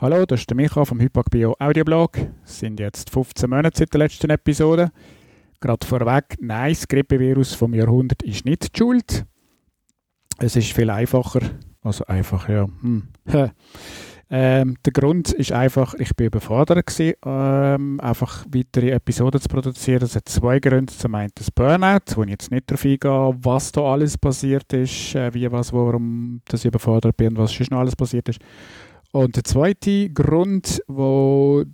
Hallo, das ist der Micha vom Hypagbio Audioblog. Es sind jetzt 15 Monate seit der letzten Episode. Gerade vorweg, nein, das Grippevirus vom Jahrhundert ist nicht die Schuld. Es ist viel einfacher. Also einfach, ja. Hm. ähm, der Grund ist einfach, ich bin überfordert gewesen, ähm, einfach weitere Episoden zu produzieren. Es hat zwei Gründe. Zum einen das Burnout, wo ich jetzt nicht darauf eingehe, was da alles passiert ist, äh, wie, was, warum dass ich überfordert bin und was schon alles passiert ist. Und der zweite Grund, wo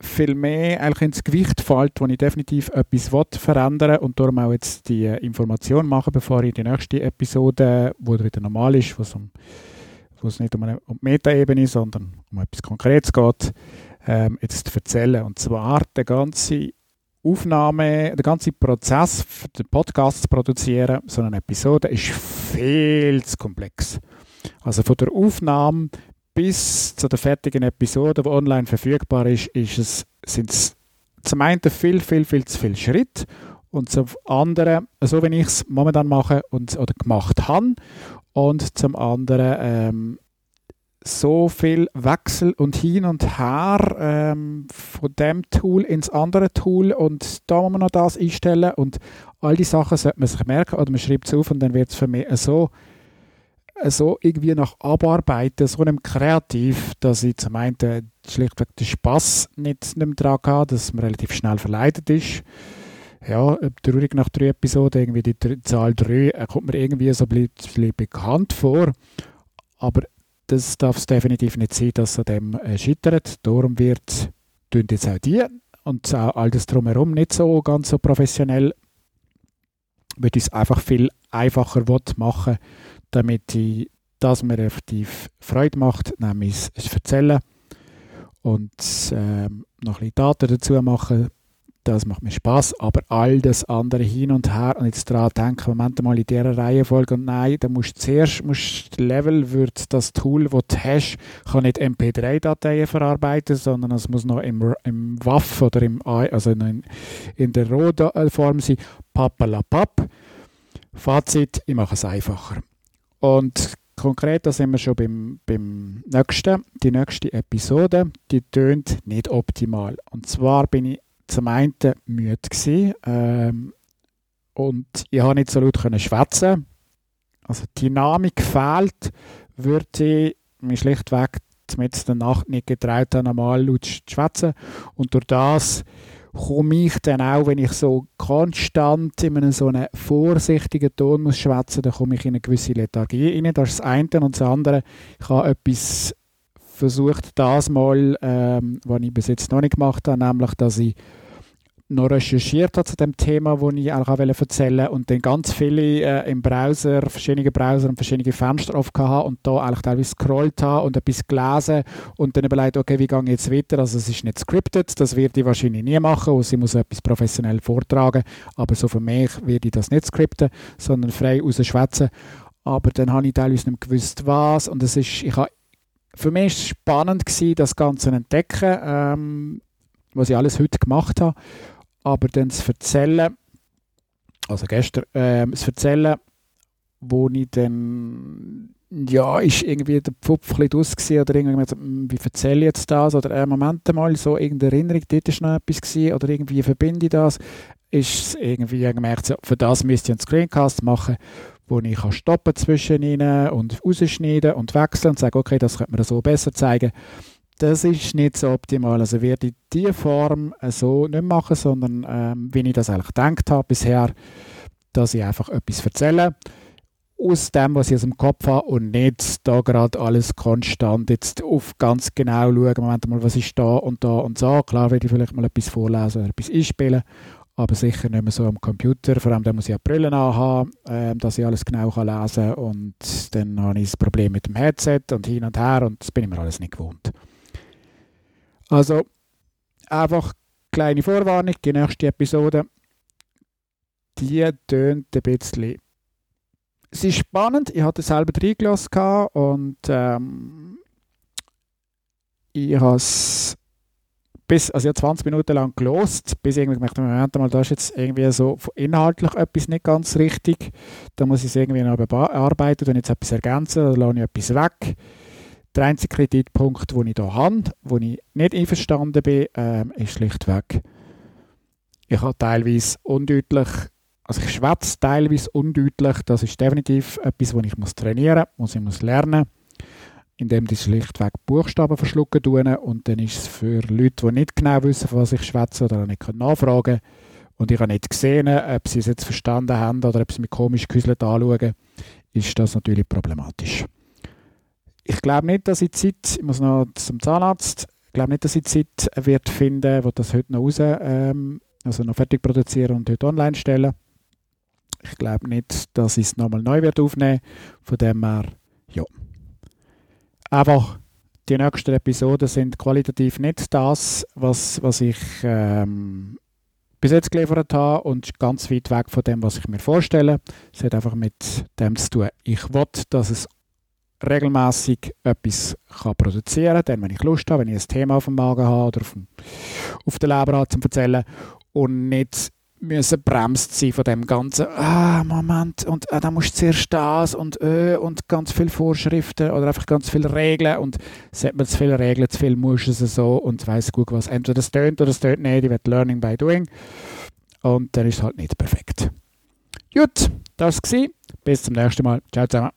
viel mehr eigentlich ins Gewicht fällt, wo ich definitiv etwas will verändern und darum auch jetzt die Information machen, bevor ich die nächste Episode, wo wieder normal ist, wo es, um, wo es nicht um, eine, um Metaebene, sondern um etwas Konkretes geht, ähm, jetzt erzählen. Und zwar der ganze Aufnahme, der ganze Prozess, den Podcast zu produzieren, so eine Episode, ist viel zu komplex. Also von der Aufnahme bis zu der fertigen Episode, die online verfügbar ist, ist es, sind es zum einen viel, viel, viel zu viele Schritte und zum anderen, so wie ich es momentan mache und, oder gemacht habe, und zum anderen ähm, so viel Wechsel und hin und her ähm, von dem Tool ins andere Tool und da muss man noch das einstellen und all die Sachen sollte man sich merken oder man schreibt es auf und dann wird es für mich so so irgendwie nach Abarbeiten, so einem kreativ, dass ich zum einen schlichtweg den Spass nicht, nicht dran hatte, dass man relativ schnell verleitet ist. Ja, traurig nach drei Episoden, irgendwie die Zahl 3 äh, kommt mir irgendwie so ein bisschen bekannt vor. Aber das darf es definitiv nicht sein, dass an dem äh, scheitert. Darum wird jetzt auch die und auch all das drumherum nicht so ganz so professionell, ich es einfach viel einfacher machen damit ich das mir effektiv Freude macht, nämlich es erzählen und ähm, noch ein bisschen Daten dazu machen. Das macht mir Spaß, aber all das andere hin und her und jetzt daran denken, Moment mal in dieser Reihenfolge und nein, da musst du zuerst musst Level wird das Tool, das du hast, kann nicht MP3-Dateien verarbeiten, sondern es muss noch im, im WAF oder im also in, in der RAW-Form sein. Pappalapapp. Fazit, ich mache es einfacher. Und konkret, da sind wir schon beim, beim nächsten. Die nächste Episode, die tönt nicht optimal. Und zwar bin ich zum einen müde gewesen, ähm, und ich habe nicht so laut schwätzen. Also die Dynamik fehlt, würde ich mich schlichtweg mit der Nacht nicht getraut haben, normal laut zu schwätzen. Und durch das komme ich dann auch, wenn ich so konstant in einem so einem vorsichtigen Ton muss schwätzen, dann komme ich in eine gewisse Lethargie rein. Das ist das eine. Und das andere, ich habe etwas versucht, das mal, ähm, was ich bis jetzt noch nicht gemacht habe, nämlich, dass ich noch recherchiert habe zu dem Thema, das ich eigentlich erzählen wollte und dann ganz viele äh, im Browser, verschiedene Browser und verschiedene Fenster offen hatte und da eigentlich teilweise scrollt habe und etwas gelesen und dann überlegt, okay, wie gehe ich jetzt weiter? Also es ist nicht scripted, das werde ich wahrscheinlich nie machen, also ich muss etwas professionell vortragen, aber so für mich werde ich das nicht scripten, sondern frei rausschwätzen. Aber dann habe ich teilweise nicht gewusst, was und es ist, ich habe, für mich war es spannend gewesen, das Ganze zu entdecken, ähm, was ich alles heute gemacht habe aber dann das Erzählen, also gestern, äh, das Erzählen, wo ich dann, ja, ist irgendwie der Pfupf ein bisschen oder irgendwie so, hm, wie erzähle ich jetzt das, oder äh, Moment mal, so irgendeine Erinnerung, dort ist noch etwas gewesen, oder irgendwie verbinde ich das, ist irgendwie gemerkt, so, für das müsste ich einen Screencast machen, wo ich kann stoppen zwischen ihnen und rausschneiden und wechseln und sagen, okay, das könnte man so besser zeigen das ist nicht so optimal. Also werde ich diese Form äh, so nicht machen, sondern ähm, wie ich das eigentlich gedacht habe bisher, dass ich einfach etwas erzähle aus dem, was ich aus dem Kopf habe und nicht da gerade alles konstant jetzt auf ganz genau schauen, Moment mal, was ist da und da und so. Klar werde ich vielleicht mal etwas vorlesen oder etwas einspielen, aber sicher nicht mehr so am Computer. Vor allem, da muss ich ja Brillen anhaben, äh, dass ich alles genau kann lesen kann und dann habe ich das Problem mit dem Headset und hin und her und das bin ich mir alles nicht gewohnt. Also einfach kleine Vorwarnung, die nächste Episode, die tönt ein bisschen. Es ist spannend, ich hatte selber reingelassen und ähm, ich habe es bis, also ich 20 Minuten lang gelost, bis ich irgendwie gemerkt habe, Moment mal, da ist jetzt irgendwie so inhaltlich etwas nicht ganz richtig. Da muss ich es irgendwie noch bearbeiten und jetzt etwas ergänzen oder lasse ich etwas weg Der einzige Kreditpunkt, den ich hier habe, wo ich nicht einverstanden bin, ähm, ist schlichtweg, ich habe teilweise undeutlich, also ich schwätze teilweise undeutlich, das ist definitiv etwas, was ich muss trainieren muss, was ich muss lernen indem ich schlichtweg Buchstaben verschlucken tun und dann ist es für Leute, die nicht genau wissen, was ich schwätze oder nicht nachfragen können und ich habe nicht gesehen, ob sie es jetzt verstanden haben oder ob sie mich komisch gehäuselt anschauen, ist das natürlich problematisch ich glaube nicht, dass ich Zeit, ich muss noch zum Zahnarzt, ich glaube nicht, dass ich Zeit wird finden, wo das heute noch raus, ähm, also noch fertig produzieren und heute online stellen. Ich glaube nicht, dass ich es nochmal neu wird aufnehmen. Von dem her, ja. Einfach die nächsten Episoden sind qualitativ nicht das, was, was ich ähm, bis jetzt geliefert habe und ganz weit weg von dem, was ich mir vorstelle. Es hat einfach mit dem zu tun. Ich will, dass es regelmäßig etwas kann produzieren kann, wenn ich Lust habe, wenn ich ein Thema auf dem Magen habe oder auf, dem, auf der Leber habe, zum erzählen und nicht müssen bremst sein von dem ganzen ah, Moment und ah, da musst du zuerst das und äh, und ganz viele Vorschriften oder einfach ganz viele Regeln und sagt man zu viele Regeln, zu viel musst du es so und weiß gut was entweder das tönt oder das tönt nicht, ich werde Learning by Doing und dann ist es halt nicht perfekt. Gut, das war's. Bis zum nächsten Mal. Ciao zusammen.